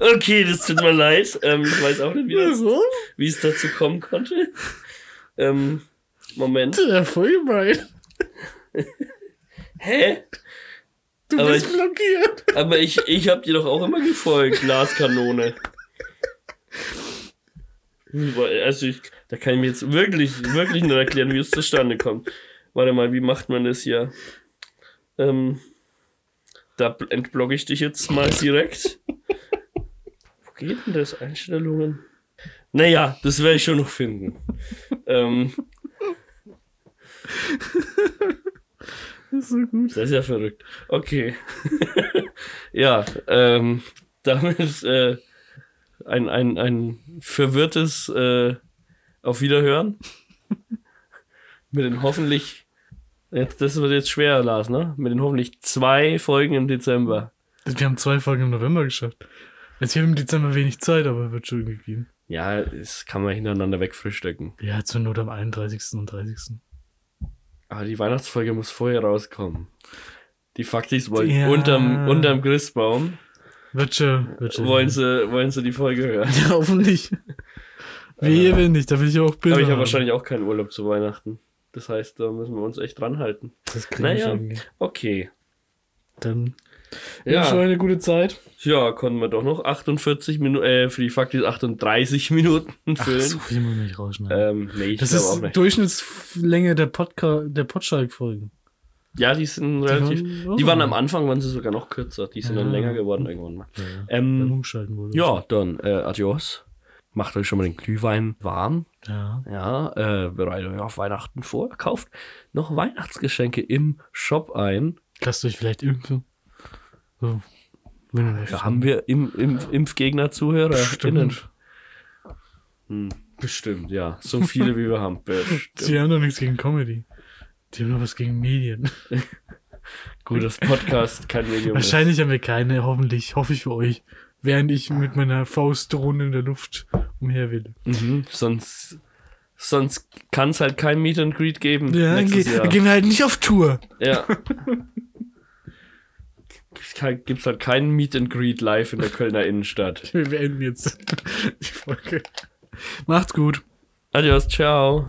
Okay, das tut mir leid. Ähm, ich weiß auch nicht, wie, das, Warum? wie es dazu kommen konnte. Ähm, Moment. Ja, folge mal. Hä? Du Aber bist ich- blockiert. Aber ich, ich hab dir doch auch immer gefolgt, Glaskanone. Also ich, da kann ich mir jetzt wirklich, wirklich nur erklären, wie es zustande kommt. Warte mal, wie macht man das hier? Ähm, da bl- entblogge ich dich jetzt mal direkt. Wo geht denn das? Einstellungen? Naja, das werde ich schon noch finden. ähm, Das ist so gut. Das ist ja verrückt. Okay. ja, ähm, damit äh, ein, ein, ein verwirrtes äh, Auf Wiederhören. Mit den hoffentlich, jetzt, das wird jetzt schwer, Lars, ne? Mit den hoffentlich zwei Folgen im Dezember. Wir haben zwei Folgen im November geschafft. Jetzt hier im Dezember wenig Zeit, aber wird schon irgendwie gehen. Ja, das kann man hintereinander wegfrühstücken. Ja, zur Not am 31. und 30. Aber die Weihnachtsfolge muss vorher rauskommen. Die Faktis wollen Ja. unterm, unterm Christbaum Wird schon. Wird schon. wollen sie, wollen sie die Folge hören. Ja, hoffentlich. Wehe, wenn nicht, da will ich auch Bilder Aber ich habe wahrscheinlich auch keinen Urlaub zu Weihnachten. Das heißt, da müssen wir uns echt dran halten. Das kriegen Naja. hin. Okay. Dann Ja. schon eine gute Zeit. Ja, konnten wir doch noch 48 Minuten, äh, für die Faktis 38 Minuten Ach, füllen. so viel muss ich rausschneiden. ähm, nee, ich das glaube auch ist nicht. Durchschnittslänge der Podcast, der Potschalk-Folgen. Ja, die sind relativ. waren- Die waren am Anfang, waren sie sogar noch kürzer. Die sind dann Ja. länger geworden irgendwann mal. Ja, Ähm, umschalten wurde. ja, dann äh, adios. Macht euch schon mal den Glühwein warm. Ja. Ja, äh, bereitet euch auf Weihnachten vor. Kauft noch Weihnachtsgeschenke im Shop ein. Lasst euch vielleicht irgendwo. So. Da haben wir im, im Impfgegner-Zuhörer. Bestimmt. Hm, bestimmt, ja. So viele wie wir haben. Bestimmt. Sie haben doch nichts gegen Comedy. Die haben doch was gegen Medien. Gut, das Podcast kein Medium ist. Wahrscheinlich haben wir keine, hoffentlich, hoffe ich für euch. Während ich mit meiner Faustdrohne in der Luft umher will. Mhm, sonst sonst kann es halt kein Meet and Greet geben. Ja, dann, ge Jahr. dann gehen wir halt nicht auf Tour. Ja. Gibt's kein- Gibt's halt kein Meet and Greet live in der Kölner Innenstadt. Wir beenden jetzt die Folge. Macht's gut. Adios, ciao.